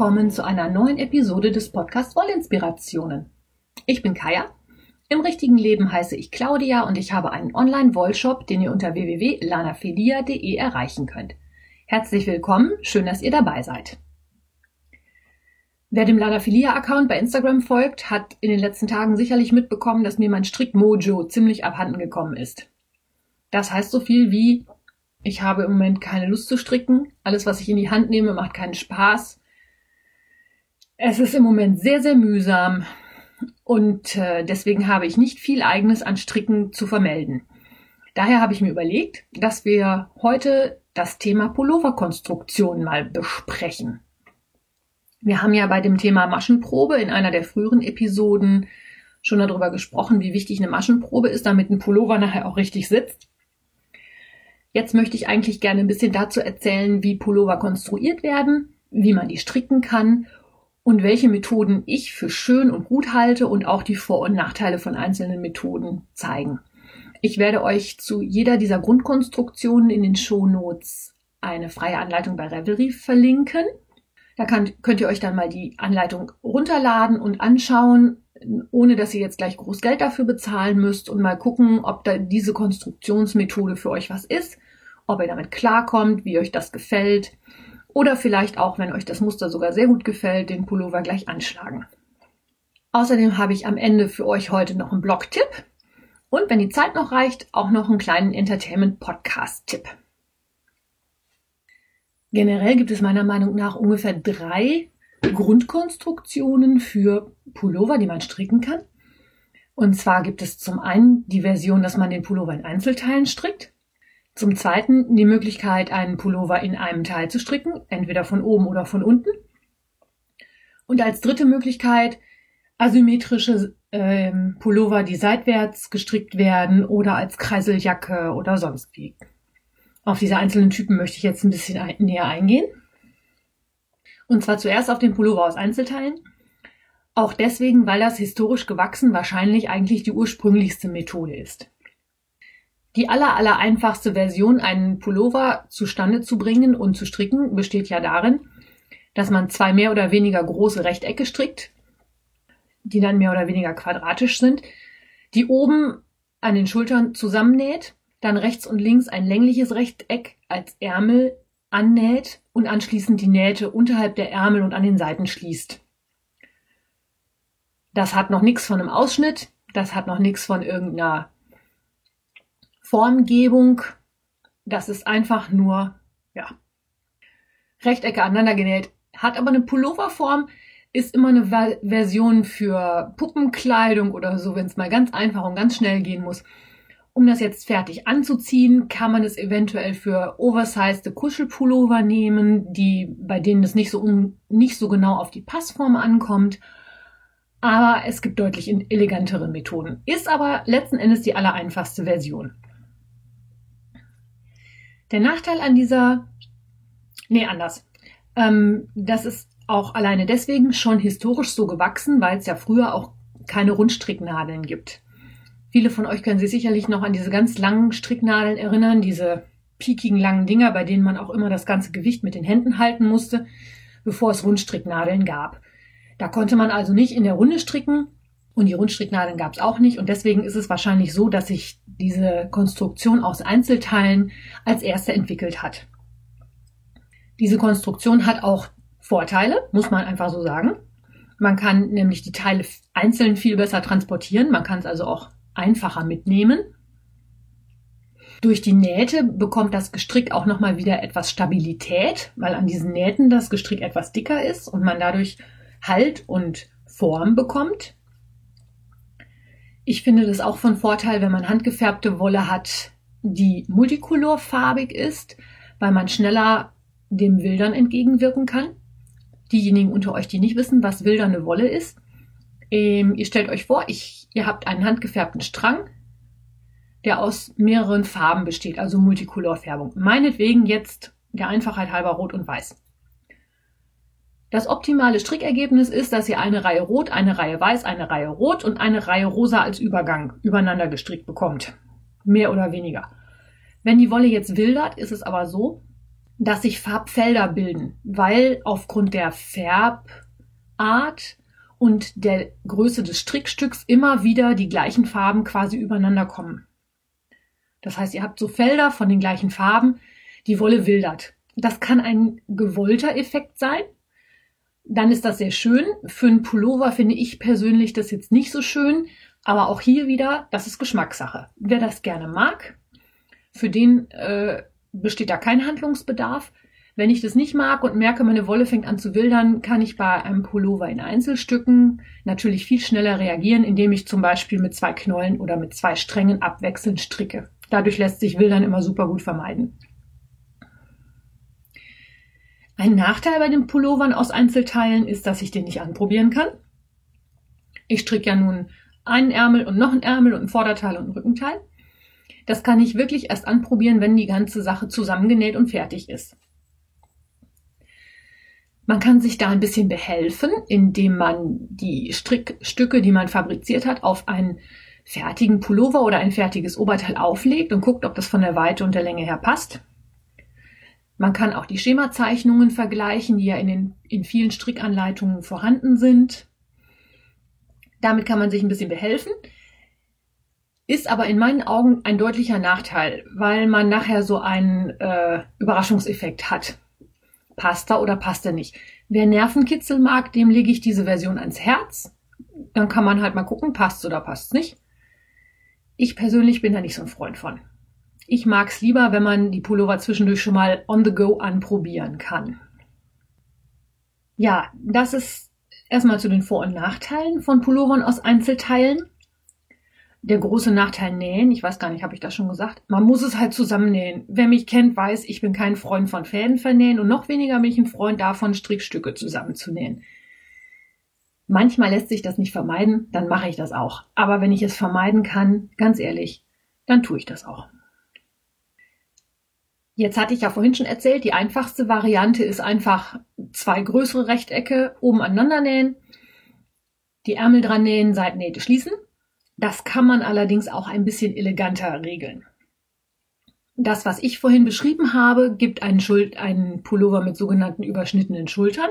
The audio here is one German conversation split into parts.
Willkommen zu einer neuen Episode des Podcasts Wollinspirationen. Ich bin Kaya. Im richtigen Leben heiße ich Claudia und ich habe einen Online-Wollshop, den ihr unter www.lanafelia.de erreichen könnt. Herzlich willkommen, schön, dass ihr dabei seid. Wer dem Lanafilia-Account bei Instagram folgt, hat in den letzten Tagen sicherlich mitbekommen, dass mir mein Strickmojo ziemlich abhanden gekommen ist. Das heißt so viel wie, ich habe im Moment keine Lust zu stricken, alles, was ich in die Hand nehme, macht keinen Spaß. Es ist im Moment sehr, sehr mühsam und äh, deswegen habe ich nicht viel eigenes an Stricken zu vermelden. Daher habe ich mir überlegt, dass wir heute das Thema Pulloverkonstruktion mal besprechen. Wir haben ja bei dem Thema Maschenprobe in einer der früheren Episoden schon darüber gesprochen, wie wichtig eine Maschenprobe ist, damit ein Pullover nachher auch richtig sitzt. Jetzt möchte ich eigentlich gerne ein bisschen dazu erzählen, wie Pullover konstruiert werden, wie man die stricken kann und welche Methoden ich für schön und gut halte und auch die Vor- und Nachteile von einzelnen Methoden zeigen. Ich werde euch zu jeder dieser Grundkonstruktionen in den Shownotes eine freie Anleitung bei Revelry verlinken. Da kann, könnt ihr euch dann mal die Anleitung runterladen und anschauen, ohne dass ihr jetzt gleich groß Geld dafür bezahlen müsst und mal gucken, ob da diese Konstruktionsmethode für euch was ist, ob ihr damit klarkommt, wie euch das gefällt oder vielleicht auch, wenn euch das Muster sogar sehr gut gefällt, den Pullover gleich anschlagen. Außerdem habe ich am Ende für euch heute noch einen Blog-Tipp und wenn die Zeit noch reicht, auch noch einen kleinen Entertainment-Podcast-Tipp. Generell gibt es meiner Meinung nach ungefähr drei Grundkonstruktionen für Pullover, die man stricken kann. Und zwar gibt es zum einen die Version, dass man den Pullover in Einzelteilen strickt. Zum zweiten die Möglichkeit, einen Pullover in einem Teil zu stricken, entweder von oben oder von unten. Und als dritte Möglichkeit asymmetrische ähm, Pullover, die seitwärts gestrickt werden oder als Kreiseljacke oder sonst wie. Auf diese einzelnen Typen möchte ich jetzt ein bisschen näher eingehen. Und zwar zuerst auf den Pullover aus Einzelteilen. Auch deswegen, weil das historisch gewachsen wahrscheinlich eigentlich die ursprünglichste Methode ist. Die aller, aller einfachste Version, einen Pullover zustande zu bringen und zu stricken, besteht ja darin, dass man zwei mehr oder weniger große Rechtecke strickt, die dann mehr oder weniger quadratisch sind, die oben an den Schultern zusammennäht dann rechts und links ein längliches Rechteck als Ärmel annäht und anschließend die Nähte unterhalb der Ärmel und an den Seiten schließt. Das hat noch nichts von einem Ausschnitt, das hat noch nichts von irgendeiner Formgebung. Das ist einfach nur, ja, Rechtecke aneinander genäht. Hat aber eine Pulloverform, ist immer eine Version für Puppenkleidung oder so, wenn es mal ganz einfach und ganz schnell gehen muss. Um das jetzt fertig anzuziehen, kann man es eventuell für oversized Kuschelpullover nehmen, die, bei denen es nicht so, um, nicht so genau auf die Passform ankommt. Aber es gibt deutlich elegantere Methoden. Ist aber letzten Endes die allereinfachste Version. Der Nachteil an dieser, nee, anders. Ähm, das ist auch alleine deswegen schon historisch so gewachsen, weil es ja früher auch keine Rundstricknadeln gibt. Viele von euch können sich sicherlich noch an diese ganz langen Stricknadeln erinnern, diese piekigen langen Dinger, bei denen man auch immer das ganze Gewicht mit den Händen halten musste, bevor es Rundstricknadeln gab. Da konnte man also nicht in der Runde stricken und die Rundstricknadeln gab es auch nicht und deswegen ist es wahrscheinlich so, dass sich diese Konstruktion aus Einzelteilen als erste entwickelt hat. Diese Konstruktion hat auch Vorteile, muss man einfach so sagen. Man kann nämlich die Teile einzeln viel besser transportieren. Man kann es also auch einfacher mitnehmen. Durch die Nähte bekommt das Gestrick auch nochmal wieder etwas Stabilität, weil an diesen Nähten das Gestrick etwas dicker ist und man dadurch Halt und Form bekommt. Ich finde das auch von Vorteil, wenn man handgefärbte Wolle hat, die multicolorfarbig ist, weil man schneller dem Wildern entgegenwirken kann. Diejenigen unter euch, die nicht wissen, was wildernde Wolle ist, ähm, ihr stellt euch vor, ich, ihr habt einen handgefärbten Strang, der aus mehreren Farben besteht, also Multicolorfärbung. Meinetwegen jetzt der Einfachheit halber rot und weiß. Das optimale Strickergebnis ist, dass ihr eine Reihe rot, eine Reihe weiß, eine Reihe rot und eine Reihe rosa als Übergang übereinander gestrickt bekommt. Mehr oder weniger. Wenn die Wolle jetzt wildert, ist es aber so, dass sich Farbfelder bilden, weil aufgrund der Färbart und der Größe des Strickstücks immer wieder die gleichen Farben quasi übereinander kommen. Das heißt, ihr habt so Felder von den gleichen Farben, die Wolle wildert. Das kann ein gewollter Effekt sein. Dann ist das sehr schön. Für einen Pullover finde ich persönlich das jetzt nicht so schön. Aber auch hier wieder, das ist Geschmackssache. Wer das gerne mag, für den äh, besteht da kein Handlungsbedarf. Wenn ich das nicht mag und merke, meine Wolle fängt an zu wildern, kann ich bei einem Pullover in Einzelstücken natürlich viel schneller reagieren, indem ich zum Beispiel mit zwei Knollen oder mit zwei Strängen abwechselnd stricke. Dadurch lässt sich Wildern immer super gut vermeiden. Ein Nachteil bei den Pullovern aus Einzelteilen ist, dass ich den nicht anprobieren kann. Ich stricke ja nun einen Ärmel und noch einen Ärmel und ein Vorderteil und ein Rückenteil. Das kann ich wirklich erst anprobieren, wenn die ganze Sache zusammengenäht und fertig ist. Man kann sich da ein bisschen behelfen, indem man die Strickstücke, die man fabriziert hat, auf einen fertigen Pullover oder ein fertiges Oberteil auflegt und guckt, ob das von der Weite und der Länge her passt. Man kann auch die Schemazeichnungen vergleichen, die ja in, den, in vielen Strickanleitungen vorhanden sind. Damit kann man sich ein bisschen behelfen ist aber in meinen Augen ein deutlicher Nachteil, weil man nachher so einen äh, Überraschungseffekt hat. Passt er oder passt er nicht? Wer Nervenkitzel mag, dem lege ich diese Version ans Herz. Dann kann man halt mal gucken, passt oder passt nicht. Ich persönlich bin da nicht so ein Freund von. Ich mag es lieber, wenn man die Pullover zwischendurch schon mal on the go anprobieren kann. Ja, das ist erstmal zu den Vor- und Nachteilen von Pullovern aus Einzelteilen der große Nachteil nähen, ich weiß gar nicht, habe ich das schon gesagt, man muss es halt zusammennähen. Wer mich kennt, weiß, ich bin kein Freund von Fäden vernähen und noch weniger bin ich ein Freund davon, Strickstücke zusammenzunähen. Manchmal lässt sich das nicht vermeiden, dann mache ich das auch. Aber wenn ich es vermeiden kann, ganz ehrlich, dann tue ich das auch. Jetzt hatte ich ja vorhin schon erzählt, die einfachste Variante ist einfach zwei größere Rechtecke oben aneinander nähen, die Ärmel dran nähen, Seitennähte schließen das kann man allerdings auch ein bisschen eleganter regeln. Das, was ich vorhin beschrieben habe, gibt einen, Schul einen Pullover mit sogenannten überschnittenen Schultern,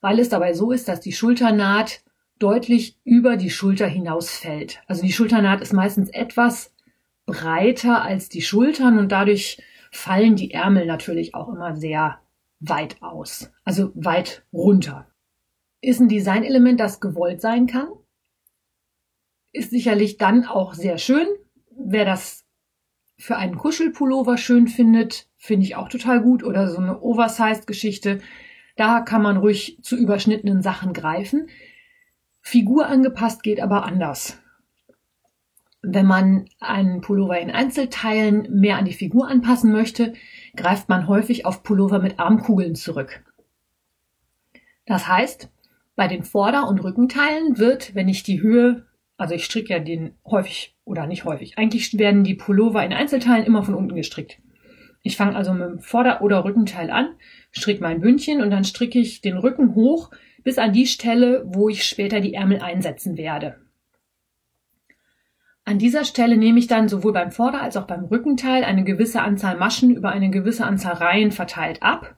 weil es dabei so ist, dass die Schulternaht deutlich über die Schulter hinausfällt. Also die Schulternaht ist meistens etwas breiter als die Schultern und dadurch fallen die Ärmel natürlich auch immer sehr weit aus, also weit runter. Ist ein Designelement, das gewollt sein kann, ist sicherlich dann auch sehr schön. Wer das für einen Kuschelpullover schön findet, finde ich auch total gut. Oder so eine Oversized-Geschichte. Da kann man ruhig zu überschnittenen Sachen greifen. Figur angepasst geht aber anders. Wenn man einen Pullover in Einzelteilen mehr an die Figur anpassen möchte, greift man häufig auf Pullover mit Armkugeln zurück. Das heißt, bei den Vorder- und Rückenteilen wird, wenn ich die Höhe also ich stricke ja den häufig oder nicht häufig. Eigentlich werden die Pullover in Einzelteilen immer von unten gestrickt. Ich fange also mit dem Vorder- oder Rückenteil an, stricke mein Bündchen und dann stricke ich den Rücken hoch bis an die Stelle, wo ich später die Ärmel einsetzen werde. An dieser Stelle nehme ich dann sowohl beim Vorder- als auch beim Rückenteil eine gewisse Anzahl Maschen über eine gewisse Anzahl Reihen verteilt ab,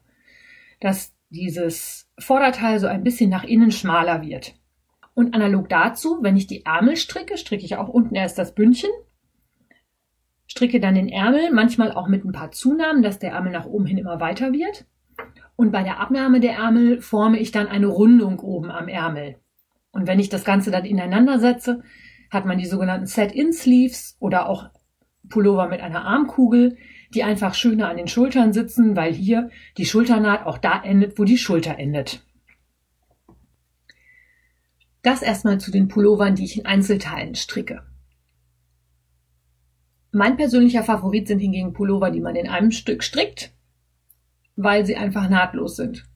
dass dieses Vorderteil so ein bisschen nach innen schmaler wird. Und analog dazu, wenn ich die Ärmel stricke, stricke ich auch unten erst das Bündchen, stricke dann den Ärmel, manchmal auch mit ein paar Zunahmen, dass der Ärmel nach oben hin immer weiter wird. Und bei der Abnahme der Ärmel forme ich dann eine Rundung oben am Ärmel. Und wenn ich das Ganze dann ineinander setze, hat man die sogenannten Set-in-Sleeves oder auch Pullover mit einer Armkugel, die einfach schöner an den Schultern sitzen, weil hier die Schulternaht auch da endet, wo die Schulter endet. Das erstmal zu den Pullovern, die ich in Einzelteilen stricke. Mein persönlicher Favorit sind hingegen Pullover, die man in einem Stück strickt, weil sie einfach nahtlos sind.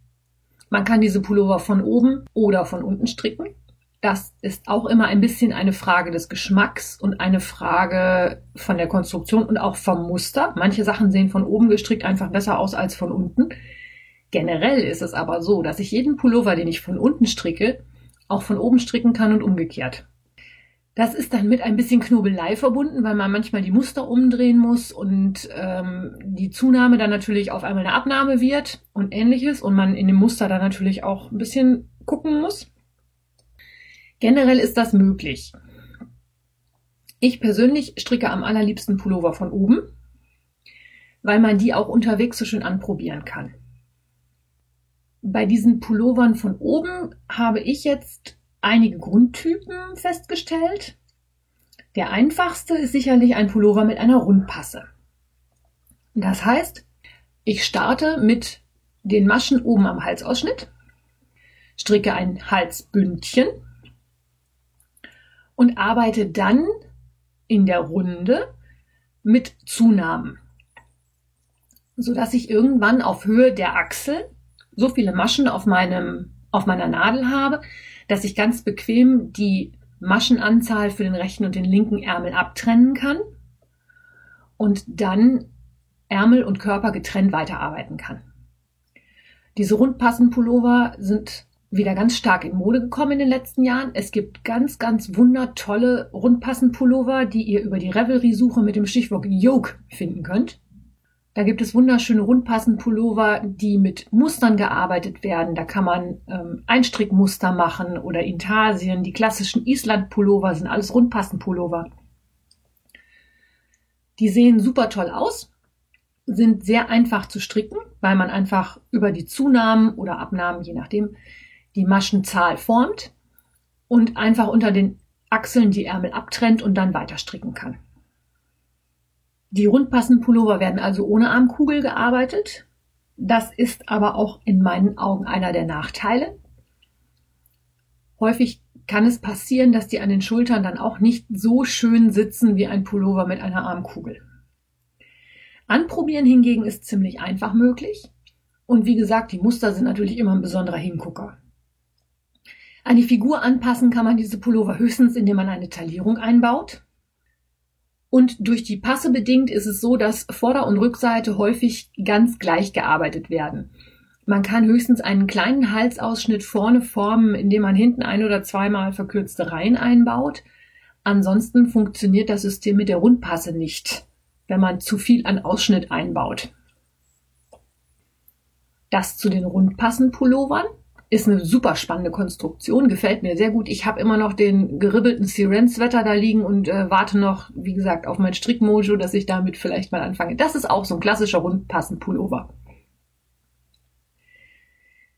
Man kann diese Pullover von oben oder von unten stricken. Das ist auch immer ein bisschen eine Frage des Geschmacks und eine Frage von der Konstruktion und auch vom Muster. Manche Sachen sehen von oben gestrickt einfach besser aus als von unten. Generell ist es aber so, dass ich jeden Pullover, den ich von unten stricke, auch von oben stricken kann und umgekehrt. Das ist dann mit ein bisschen Knobelei verbunden, weil man manchmal die Muster umdrehen muss und ähm, die Zunahme dann natürlich auf einmal eine Abnahme wird und ähnliches und man in dem Muster dann natürlich auch ein bisschen gucken muss. Generell ist das möglich. Ich persönlich stricke am allerliebsten Pullover von oben, weil man die auch unterwegs so schön anprobieren kann. Bei diesen Pullovern von oben habe ich jetzt einige Grundtypen festgestellt. Der einfachste ist sicherlich ein Pullover mit einer Rundpasse. Das heißt, ich starte mit den Maschen oben am Halsausschnitt, stricke ein Halsbündchen und arbeite dann in der Runde mit Zunahmen, sodass ich irgendwann auf Höhe der Achsel so viele Maschen auf meinem auf meiner Nadel habe, dass ich ganz bequem die Maschenanzahl für den rechten und den linken Ärmel abtrennen kann und dann Ärmel und Körper getrennt weiterarbeiten kann. Diese Rundpassenpullover sind wieder ganz stark in Mode gekommen in den letzten Jahren. Es gibt ganz, ganz wundertolle Rundpassenpullover, die ihr über die Revelry-Suche mit dem Stichwort Yoke finden könnt. Da gibt es wunderschöne Rundpassenpullover, die mit Mustern gearbeitet werden. Da kann man ähm, Einstrickmuster machen oder Intarsien. Die klassischen Island-Pullover sind alles Rundpassenpullover. Die sehen super toll aus, sind sehr einfach zu stricken, weil man einfach über die Zunahmen oder Abnahmen, je nachdem, die Maschenzahl formt und einfach unter den Achseln die Ärmel abtrennt und dann weiter stricken kann. Die rundpassenden Pullover werden also ohne Armkugel gearbeitet. Das ist aber auch in meinen Augen einer der Nachteile. Häufig kann es passieren, dass die an den Schultern dann auch nicht so schön sitzen wie ein Pullover mit einer Armkugel. Anprobieren hingegen ist ziemlich einfach möglich. Und wie gesagt, die Muster sind natürlich immer ein besonderer Hingucker. An die Figur anpassen kann man diese Pullover höchstens, indem man eine Taillierung einbaut. Und durch die Passe bedingt ist es so, dass Vorder- und Rückseite häufig ganz gleich gearbeitet werden. Man kann höchstens einen kleinen Halsausschnitt vorne formen, indem man hinten ein oder zweimal verkürzte Reihen einbaut. Ansonsten funktioniert das System mit der Rundpasse nicht, wenn man zu viel an Ausschnitt einbaut. Das zu den Rundpassen-Pullovern ist eine super spannende Konstruktion, gefällt mir sehr gut. Ich habe immer noch den geribbelten Siren-Sweater da liegen und äh, warte noch, wie gesagt, auf mein Strickmojo, dass ich damit vielleicht mal anfange. Das ist auch so ein klassischer Rundpassen-Pullover.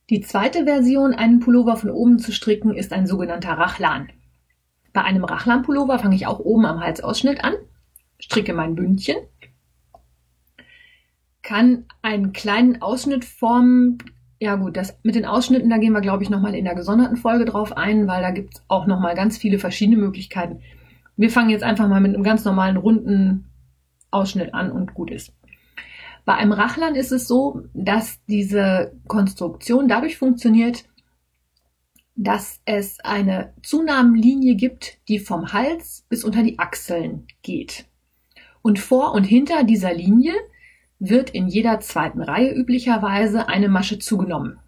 Die zweite Version, einen Pullover von oben zu stricken, ist ein sogenannter Rachlan. Bei einem Rachlan-Pullover fange ich auch oben am Halsausschnitt an, stricke mein Bündchen, kann einen kleinen Ausschnitt formen, ja gut, das mit den Ausschnitten, da gehen wir, glaube ich, nochmal in der gesonderten Folge drauf ein, weil da gibt es auch nochmal ganz viele verschiedene Möglichkeiten. Wir fangen jetzt einfach mal mit einem ganz normalen runden Ausschnitt an und gut ist. Bei einem Rachlern ist es so, dass diese Konstruktion dadurch funktioniert, dass es eine Zunahmenlinie gibt, die vom Hals bis unter die Achseln geht. Und vor und hinter dieser Linie wird in jeder zweiten Reihe üblicherweise eine Masche zugenommen.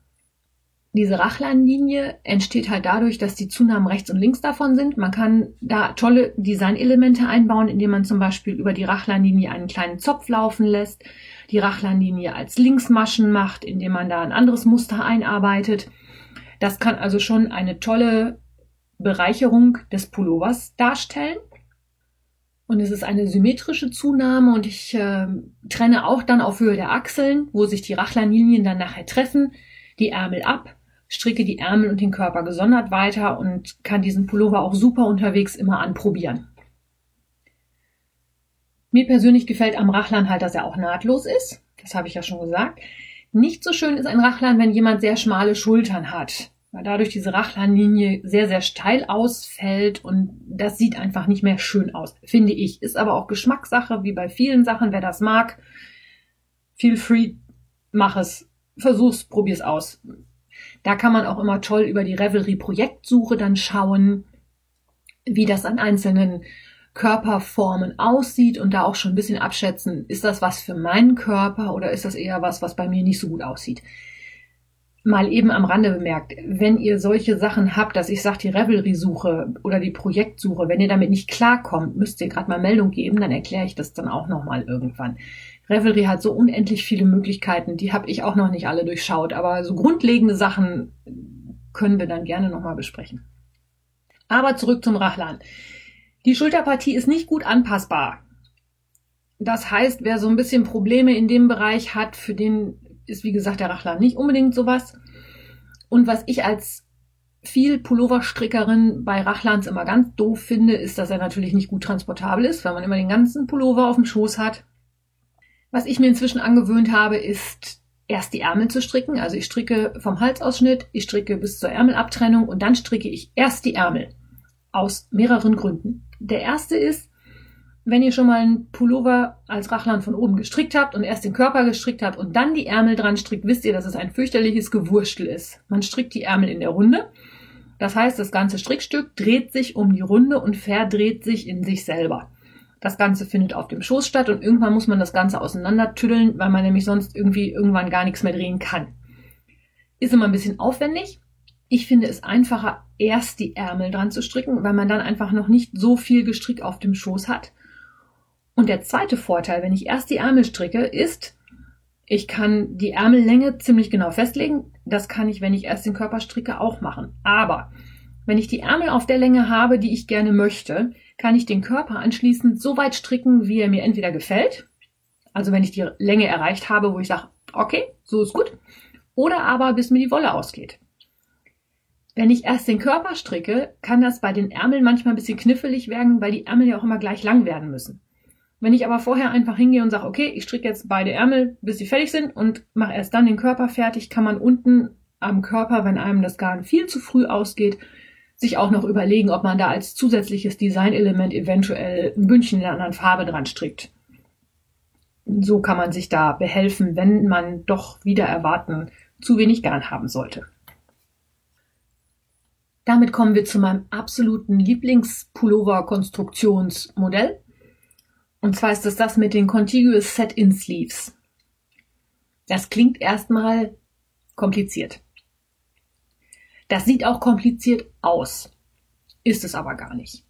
Diese Rachleinlinie entsteht halt dadurch, dass die Zunahmen rechts und links davon sind. Man kann da tolle Designelemente einbauen, indem man zum Beispiel über die Rachleinlinie einen kleinen Zopf laufen lässt, die Rachleinlinie als Linksmaschen macht, indem man da ein anderes Muster einarbeitet. Das kann also schon eine tolle Bereicherung des Pullovers darstellen. Und es ist eine symmetrische Zunahme und ich äh, trenne auch dann auf Höhe der Achseln, wo sich die Rachlanlinien dann nachher treffen, die Ärmel ab, stricke die Ärmel und den Körper gesondert weiter und kann diesen Pullover auch super unterwegs immer anprobieren. Mir persönlich gefällt am Rachlan halt, dass er auch nahtlos ist. Das habe ich ja schon gesagt. Nicht so schön ist ein Rachlan, wenn jemand sehr schmale Schultern hat weil dadurch diese Rachlanlinie sehr, sehr steil ausfällt und das sieht einfach nicht mehr schön aus, finde ich. Ist aber auch Geschmackssache, wie bei vielen Sachen. Wer das mag, feel free, mach es, versuch's, probier's aus. Da kann man auch immer toll über die Revelry Projektsuche dann schauen, wie das an einzelnen Körperformen aussieht und da auch schon ein bisschen abschätzen, ist das was für meinen Körper oder ist das eher was, was bei mir nicht so gut aussieht. Mal eben am Rande bemerkt, wenn ihr solche Sachen habt, dass ich sage, die Revelry-Suche oder die Projektsuche, wenn ihr damit nicht klarkommt, müsst ihr gerade mal Meldung geben, dann erkläre ich das dann auch nochmal irgendwann. Revelry hat so unendlich viele Möglichkeiten, die habe ich auch noch nicht alle durchschaut, aber so grundlegende Sachen können wir dann gerne nochmal besprechen. Aber zurück zum Rachlan. Die Schulterpartie ist nicht gut anpassbar. Das heißt, wer so ein bisschen Probleme in dem Bereich hat, für den ist wie gesagt der Rachlan nicht unbedingt sowas. Und was ich als viel Pulloverstrickerin bei Rachlans immer ganz doof finde, ist, dass er natürlich nicht gut transportabel ist, weil man immer den ganzen Pullover auf dem Schoß hat. Was ich mir inzwischen angewöhnt habe, ist erst die Ärmel zu stricken. Also ich stricke vom Halsausschnitt, ich stricke bis zur Ärmelabtrennung und dann stricke ich erst die Ärmel. Aus mehreren Gründen. Der erste ist, wenn ihr schon mal einen Pullover als Rachlan von oben gestrickt habt und erst den Körper gestrickt habt und dann die Ärmel dran strickt, wisst ihr, dass es ein fürchterliches Gewurstel ist. Man strickt die Ärmel in der Runde. Das heißt, das ganze Strickstück dreht sich um die Runde und verdreht sich in sich selber. Das Ganze findet auf dem Schoß statt und irgendwann muss man das Ganze auseinandertüddeln, weil man nämlich sonst irgendwie irgendwann gar nichts mehr drehen kann. Ist immer ein bisschen aufwendig. Ich finde es einfacher, erst die Ärmel dran zu stricken, weil man dann einfach noch nicht so viel Gestrick auf dem Schoß hat. Und der zweite Vorteil, wenn ich erst die Ärmel stricke, ist, ich kann die Ärmellänge ziemlich genau festlegen. Das kann ich, wenn ich erst den Körper stricke, auch machen. Aber wenn ich die Ärmel auf der Länge habe, die ich gerne möchte, kann ich den Körper anschließend so weit stricken, wie er mir entweder gefällt. Also wenn ich die Länge erreicht habe, wo ich sage, okay, so ist gut. Oder aber bis mir die Wolle ausgeht. Wenn ich erst den Körper stricke, kann das bei den Ärmeln manchmal ein bisschen knifflig werden, weil die Ärmel ja auch immer gleich lang werden müssen. Wenn ich aber vorher einfach hingehe und sage, okay, ich stricke jetzt beide Ärmel, bis sie fertig sind und mache erst dann den Körper fertig, kann man unten am Körper, wenn einem das Garn viel zu früh ausgeht, sich auch noch überlegen, ob man da als zusätzliches Designelement eventuell ein Bündchen in einer anderen Farbe dran strickt. So kann man sich da behelfen, wenn man doch wieder erwarten zu wenig Garn haben sollte. Damit kommen wir zu meinem absoluten Lieblingspullover-Konstruktionsmodell. Und zwar ist es das mit den Contiguous Set-In Sleeves. Das klingt erstmal kompliziert. Das sieht auch kompliziert aus, ist es aber gar nicht.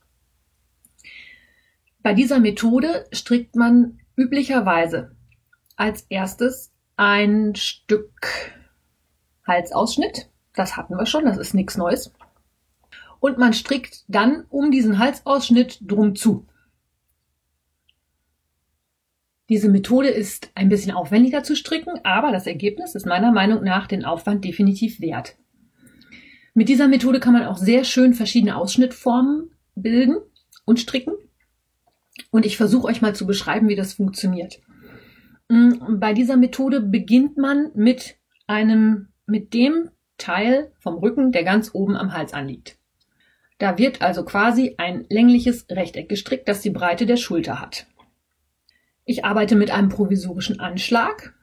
Bei dieser Methode strickt man üblicherweise als erstes ein Stück Halsausschnitt. Das hatten wir schon, das ist nichts Neues. Und man strickt dann um diesen Halsausschnitt drum zu. Diese Methode ist ein bisschen aufwendiger zu stricken, aber das Ergebnis ist meiner Meinung nach den Aufwand definitiv wert. Mit dieser Methode kann man auch sehr schön verschiedene Ausschnittformen bilden und stricken. Und ich versuche euch mal zu beschreiben, wie das funktioniert. Mm, bei dieser Methode beginnt man mit einem, mit dem Teil vom Rücken, der ganz oben am Hals anliegt. Da wird also quasi ein längliches Rechteck gestrickt, das die Breite der Schulter hat. Ich arbeite mit einem provisorischen Anschlag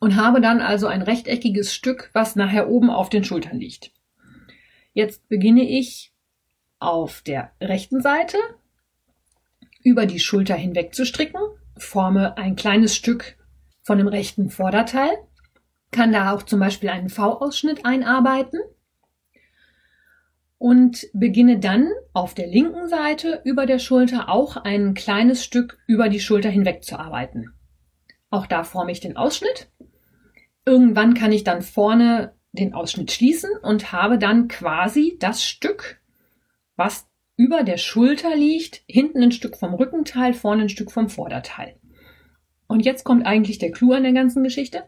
und habe dann also ein rechteckiges Stück, was nachher oben auf den Schultern liegt. Jetzt beginne ich auf der rechten Seite über die Schulter hinweg zu stricken, forme ein kleines Stück von dem rechten Vorderteil, kann da auch zum Beispiel einen V-Ausschnitt einarbeiten und beginne dann auf der linken Seite über der Schulter auch ein kleines Stück über die Schulter hinweg zu arbeiten. Auch da forme ich den Ausschnitt. Irgendwann kann ich dann vorne den Ausschnitt schließen und habe dann quasi das Stück, was über der Schulter liegt, hinten ein Stück vom Rückenteil, vorne ein Stück vom Vorderteil. Und jetzt kommt eigentlich der Clou an der ganzen Geschichte.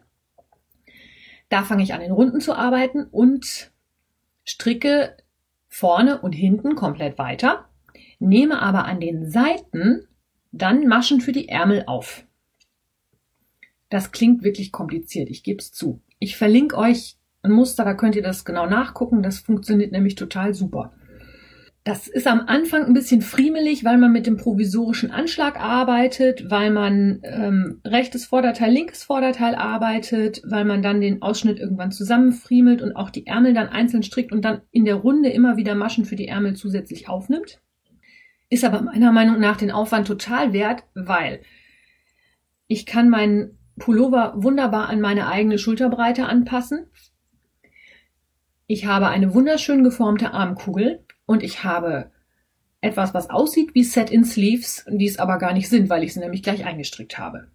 Da fange ich an, den Runden zu arbeiten und stricke vorne und hinten komplett weiter, nehme aber an den Seiten dann Maschen für die Ärmel auf. Das klingt wirklich kompliziert, ich gebe es zu. Ich verlinke euch ein Muster, da könnt ihr das genau nachgucken, das funktioniert nämlich total super. Das ist am Anfang ein bisschen friemelig, weil man mit dem provisorischen Anschlag arbeitet, weil man ähm, rechtes Vorderteil, linkes Vorderteil arbeitet, weil man dann den Ausschnitt irgendwann zusammenfriemelt und auch die Ärmel dann einzeln strickt und dann in der Runde immer wieder Maschen für die Ärmel zusätzlich aufnimmt. Ist aber meiner Meinung nach den Aufwand total wert, weil ich kann meinen Pullover wunderbar an meine eigene Schulterbreite anpassen. Ich habe eine wunderschön geformte Armkugel und ich habe etwas, was aussieht wie Set-in-Sleeves, die es aber gar nicht sind, weil ich sie nämlich gleich eingestrickt habe.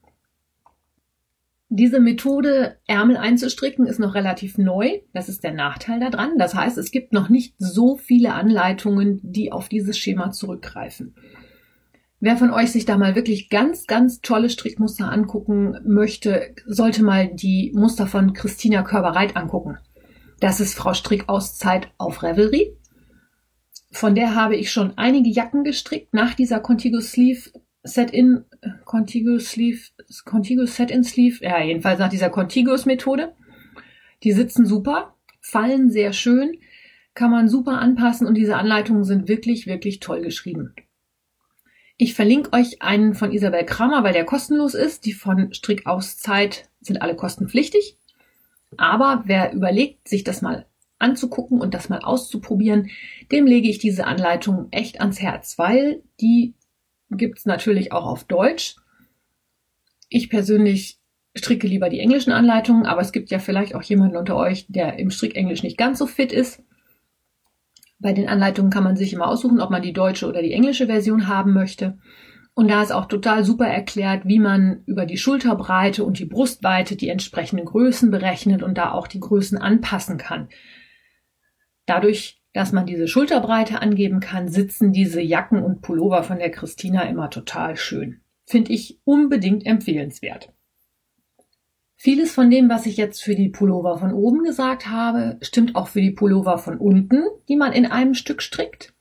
Diese Methode, Ärmel einzustricken, ist noch relativ neu. Das ist der Nachteil daran. Das heißt, es gibt noch nicht so viele Anleitungen, die auf dieses Schema zurückgreifen. Wer von euch sich da mal wirklich ganz, ganz tolle Strickmuster angucken möchte, sollte mal die Muster von Christina Körberreit angucken. Das ist Frau Strickauszeit auf Revelry. Von der habe ich schon einige Jacken gestrickt nach dieser Contiguous Sleeve Set-in, Contiguous Sleeve, Contiguous Set-in Sleeve, ja, jedenfalls nach dieser Contiguous Methode. Die sitzen super, fallen sehr schön, kann man super anpassen und diese Anleitungen sind wirklich, wirklich toll geschrieben. Ich verlinke euch einen von Isabel Kramer, weil der kostenlos ist. Die von Strickauszeit sind alle kostenpflichtig. Aber wer überlegt, sich das mal anzugucken und das mal auszuprobieren, dem lege ich diese Anleitung echt ans Herz, weil die gibt's natürlich auch auf Deutsch. Ich persönlich stricke lieber die englischen Anleitungen, aber es gibt ja vielleicht auch jemanden unter euch, der im Strickenglisch nicht ganz so fit ist. Bei den Anleitungen kann man sich immer aussuchen, ob man die deutsche oder die englische Version haben möchte. Und da ist auch total super erklärt, wie man über die Schulterbreite und die Brustweite die entsprechenden Größen berechnet und da auch die Größen anpassen kann. Dadurch, dass man diese Schulterbreite angeben kann, sitzen diese Jacken und Pullover von der Christina immer total schön. Finde ich unbedingt empfehlenswert. Vieles von dem, was ich jetzt für die Pullover von oben gesagt habe, stimmt auch für die Pullover von unten, die man in einem Stück strickt.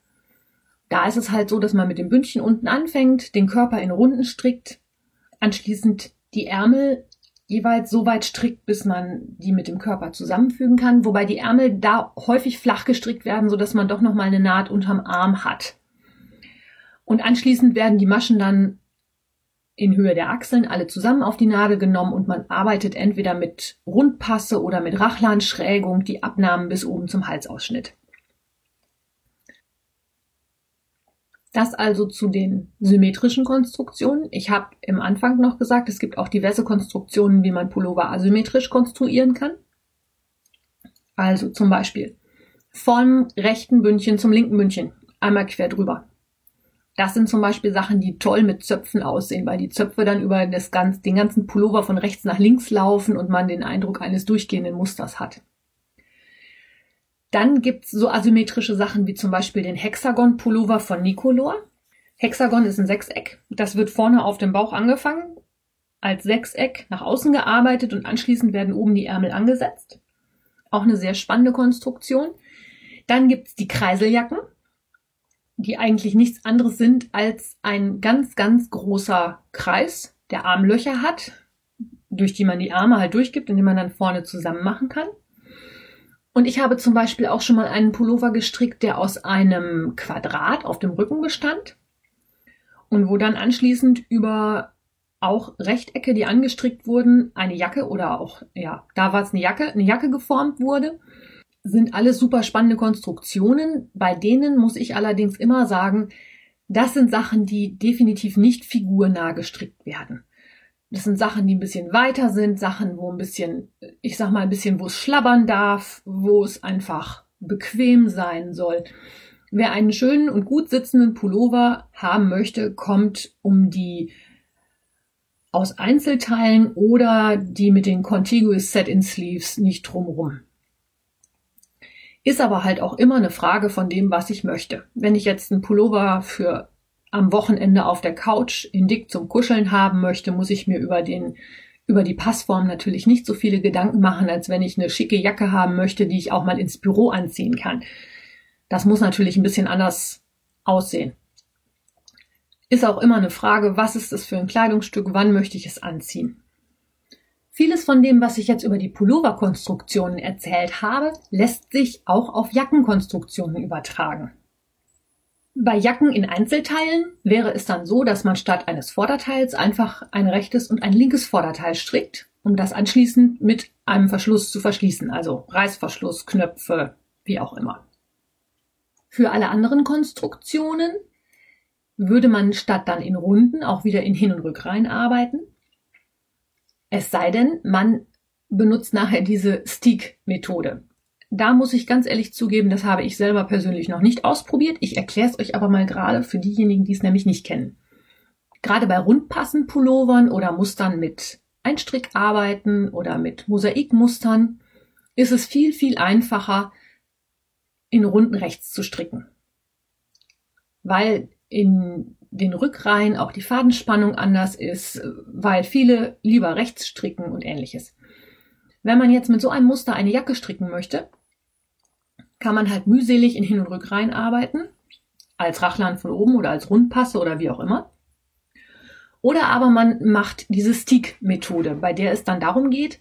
Da ist es halt so, dass man mit dem Bündchen unten anfängt, den Körper in Runden strickt, anschließend die Ärmel jeweils so weit strickt, bis man die mit dem Körper zusammenfügen kann, wobei die Ärmel da häufig flach gestrickt werden, so dass man doch noch mal eine Naht unterm Arm hat. Und anschließend werden die Maschen dann in Höhe der Achseln alle zusammen auf die Nadel genommen und man arbeitet entweder mit Rundpasse oder mit Rachlanschrägung die Abnahmen bis oben zum Halsausschnitt. Das also zu den symmetrischen Konstruktionen. Ich habe im Anfang noch gesagt, es gibt auch diverse Konstruktionen, wie man Pullover asymmetrisch konstruieren kann. Also zum Beispiel vom rechten Bündchen zum linken Bündchen einmal quer drüber. Das sind zum Beispiel Sachen, die toll mit Zöpfen aussehen, weil die Zöpfe dann über das ganz, den ganzen Pullover von rechts nach links laufen und man den Eindruck eines durchgehenden Musters hat. Dann gibt's so asymmetrische Sachen wie zum Beispiel den Hexagon-Pullover von Nicolor. Hexagon ist ein Sechseck. Das wird vorne auf dem Bauch angefangen, als Sechseck nach außen gearbeitet und anschließend werden oben die Ärmel angesetzt. Auch eine sehr spannende Konstruktion. Dann gibt's die Kreiseljacken, die eigentlich nichts anderes sind als ein ganz, ganz großer Kreis, der Armlöcher hat, durch die man die Arme halt durchgibt, indem man dann vorne zusammen machen kann. Und ich habe zum Beispiel auch schon mal einen Pullover gestrickt, der aus einem Quadrat auf dem Rücken bestand und wo dann anschließend über auch Rechtecke, die angestrickt wurden, eine Jacke oder auch, ja, da war es eine Jacke, eine Jacke geformt wurde. Sind alles super spannende Konstruktionen. Bei denen muss ich allerdings immer sagen, das sind Sachen, die definitiv nicht figurnah gestrickt werden. Das sind Sachen, die ein bisschen weiter sind, Sachen, wo ein bisschen, ich sag mal, ein bisschen, wo es schlabbern darf, wo es einfach bequem sein soll. Wer einen schönen und gut sitzenden Pullover haben möchte, kommt um die aus Einzelteilen oder die mit den Contiguous Set-in Sleeves nicht drumrum. Ist aber halt auch immer eine Frage von dem, was ich möchte. Wenn ich jetzt einen Pullover für am Wochenende auf der Couch in dick zum Kuscheln haben möchte, muss ich mir über den über die Passform natürlich nicht so viele Gedanken machen, als wenn ich eine schicke Jacke haben möchte, die ich auch mal ins Büro anziehen kann. Das muss natürlich ein bisschen anders aussehen. Ist auch immer eine Frage, was ist das für ein Kleidungsstück, wann möchte ich es anziehen? Vieles von dem, was ich jetzt über die Pulloverkonstruktionen erzählt habe, lässt sich auch auf Jackenkonstruktionen übertragen. Bei Jacken in Einzelteilen wäre es dann so, dass man statt eines Vorderteils einfach ein rechtes und ein linkes Vorderteil strickt, um das anschließend mit einem Verschluss zu verschließen, also Reißverschluss, Knöpfe, wie auch immer. Für alle anderen Konstruktionen würde man statt dann in Runden auch wieder in Hin- und Rückreihen arbeiten. Es sei denn, man benutzt nachher diese Stick-Methode. Da muss ich ganz ehrlich zugeben, das habe ich selber persönlich noch nicht ausprobiert. Ich erkläre es euch aber mal gerade für diejenigen, die es nämlich nicht kennen. Gerade bei rundpassen Pullovern oder Mustern mit Einstrickarbeiten oder mit Mosaikmustern ist es viel, viel einfacher, in Runden rechts zu stricken. Weil in den Rückreihen auch die Fadenspannung anders ist, weil viele lieber rechts stricken und ähnliches. Wenn man jetzt mit so einem Muster eine Jacke stricken möchte, kann man halt mühselig in Hin- und Rückreihen arbeiten, als Rachlan von oben oder als Rundpasse oder wie auch immer. Oder aber man macht diese Stick-Methode, bei der es dann darum geht,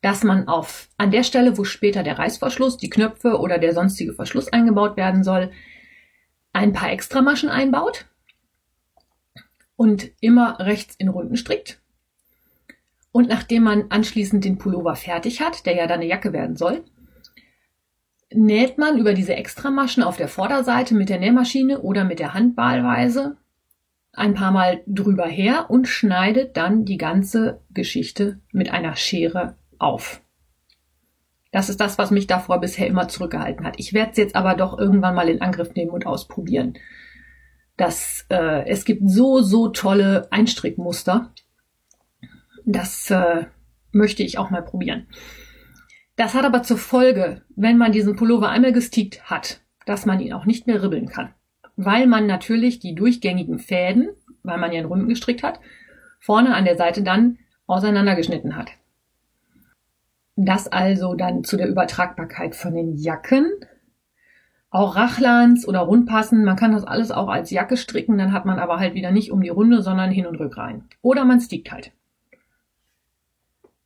dass man auf, an der Stelle, wo später der Reißverschluss, die Knöpfe oder der sonstige Verschluss eingebaut werden soll, ein paar Extramaschen einbaut und immer rechts in Runden strickt. Und nachdem man anschließend den Pullover fertig hat, der ja dann eine Jacke werden soll, näht man über diese Extramaschen auf der Vorderseite mit der Nähmaschine oder mit der Hand wahlweise ein paar Mal drüber her und schneidet dann die ganze Geschichte mit einer Schere auf. Das ist das, was mich davor bisher immer zurückgehalten hat. Ich werde es jetzt aber doch irgendwann mal in Angriff nehmen und ausprobieren. Das, äh, es gibt so, so tolle Einstrickmuster. Das äh, möchte ich auch mal probieren. Das hat aber zur Folge, wenn man diesen Pullover einmal gestickt hat, dass man ihn auch nicht mehr ribbeln kann. Weil man natürlich die durchgängigen Fäden, weil man ja in Runden gestrickt hat, vorne an der Seite dann auseinandergeschnitten hat. Das also dann zu der Übertragbarkeit von den Jacken. Auch Rachlans oder Rundpassen, man kann das alles auch als Jacke stricken, dann hat man aber halt wieder nicht um die Runde, sondern hin und rück rein. Oder man stickt halt.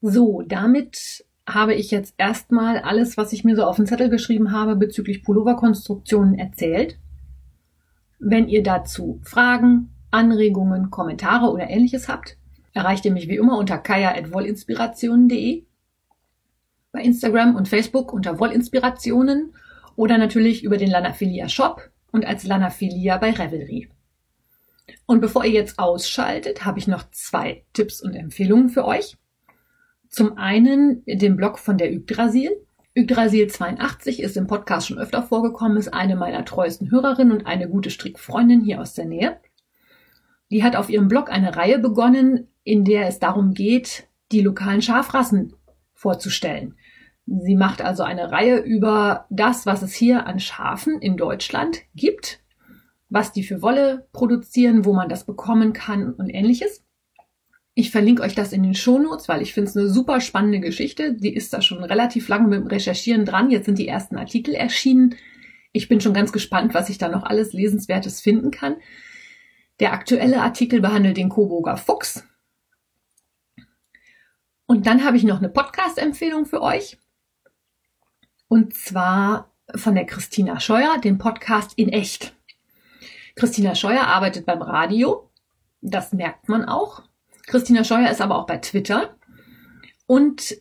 So, damit habe ich jetzt erstmal alles, was ich mir so auf den Zettel geschrieben habe bezüglich Pulloverkonstruktionen erzählt. Wenn ihr dazu Fragen, Anregungen, Kommentare oder ähnliches habt, erreicht ihr mich wie immer unter kaya.wollinspirationen.de bei Instagram und Facebook unter Wollinspirationen oder natürlich über den Lanafilia Shop und als Lanafilia bei Revelry. Und bevor ihr jetzt ausschaltet, habe ich noch zwei Tipps und Empfehlungen für euch. Zum einen den Blog von der Yggdrasil. Yggdrasil 82 ist im Podcast schon öfter vorgekommen, ist eine meiner treuesten Hörerinnen und eine gute Strickfreundin hier aus der Nähe. Die hat auf ihrem Blog eine Reihe begonnen, in der es darum geht, die lokalen Schafrassen vorzustellen. Sie macht also eine Reihe über das, was es hier an Schafen in Deutschland gibt, was die für Wolle produzieren, wo man das bekommen kann und ähnliches. Ich verlinke euch das in den Shownotes, weil ich finde es eine super spannende Geschichte. Die ist da schon relativ lange mit dem Recherchieren dran. Jetzt sind die ersten Artikel erschienen. Ich bin schon ganz gespannt, was ich da noch alles Lesenswertes finden kann. Der aktuelle Artikel behandelt den Coburger Fuchs. Und dann habe ich noch eine Podcast-Empfehlung für euch. Und zwar von der Christina Scheuer, den Podcast in echt. Christina Scheuer arbeitet beim Radio. Das merkt man auch. Christina Scheuer ist aber auch bei Twitter und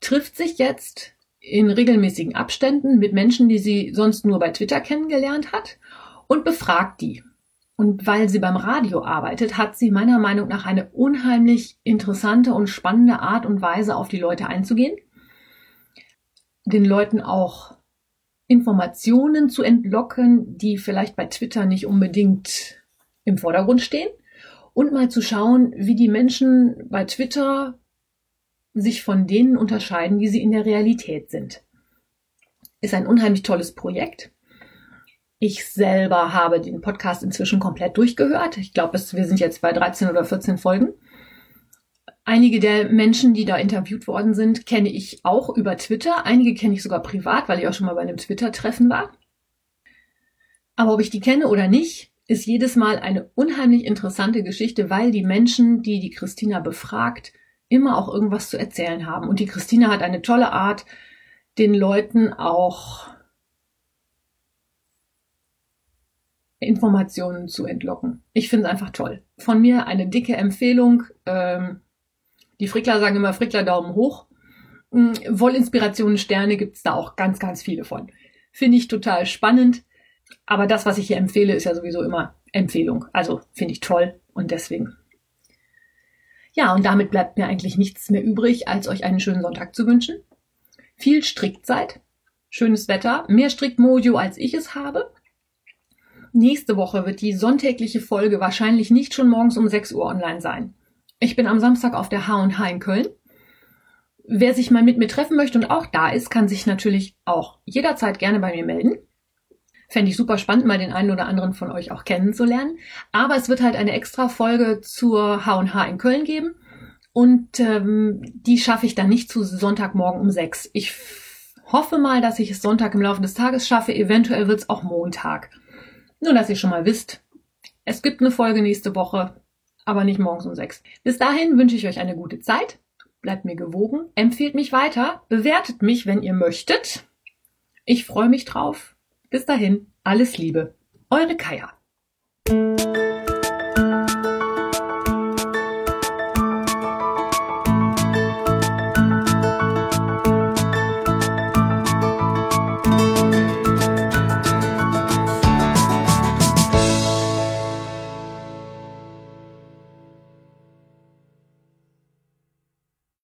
trifft sich jetzt in regelmäßigen Abständen mit Menschen, die sie sonst nur bei Twitter kennengelernt hat und befragt die. Und weil sie beim Radio arbeitet, hat sie meiner Meinung nach eine unheimlich interessante und spannende Art und Weise, auf die Leute einzugehen, den Leuten auch Informationen zu entlocken, die vielleicht bei Twitter nicht unbedingt im Vordergrund stehen und mal zu schauen, wie die Menschen bei Twitter sich von denen unterscheiden, die sie in der Realität sind. Ist ein unheimlich tolles Projekt. Ich selber habe den Podcast inzwischen komplett durchgehört. Ich glaube, wir sind jetzt bei 13 oder 14 Folgen. Einige der Menschen, die da interviewt worden sind, kenne ich auch über Twitter. Einige kenne ich sogar privat, weil ich auch schon mal bei einem Twitter-Treffen war. Aber ob ich die kenne oder nicht, ist jedes Mal eine unheimlich interessante Geschichte, weil die Menschen, die die Christina befragt, immer auch irgendwas zu erzählen haben. Und die Christina hat eine tolle Art, den Leuten auch Informationen zu entlocken. Ich finde es einfach toll. Von mir eine dicke Empfehlung. Ähm, die Frickler sagen immer Frickler Daumen hoch. Hm, Wollinspirationen Sterne gibt's da auch ganz, ganz viele von. Finde ich total spannend. Aber das, was ich hier empfehle, ist ja sowieso immer Empfehlung. Also finde ich toll und deswegen. Ja, und damit bleibt mir eigentlich nichts mehr übrig, als euch einen schönen Sonntag zu wünschen. viel strickt seid. Schönes Wetter, mehr strickt Mojo als ich es habe. Nächste Woche wird die sonntägliche Folge wahrscheinlich nicht schon morgens um 6 Uhr online sein. Ich bin am Samstag auf der H&H in Köln. Wer sich mal mit mir treffen möchte und auch da ist, kann sich natürlich auch jederzeit gerne bei mir melden. Fände ich super spannend, mal den einen oder anderen von euch auch kennenzulernen. Aber es wird halt eine extra Folge zur H&H in Köln geben. Und ähm, die schaffe ich dann nicht zu Sonntagmorgen um sechs. Ich hoffe mal, dass ich es Sonntag im Laufe des Tages schaffe. Eventuell wird es auch Montag. Nur, dass ihr schon mal wisst, es gibt eine Folge nächste Woche, aber nicht morgens um sechs. Bis dahin wünsche ich euch eine gute Zeit. Bleibt mir gewogen, empfehlt mich weiter, bewertet mich, wenn ihr möchtet. Ich freue mich drauf. Bis dahin, alles Liebe. Eure Kaya.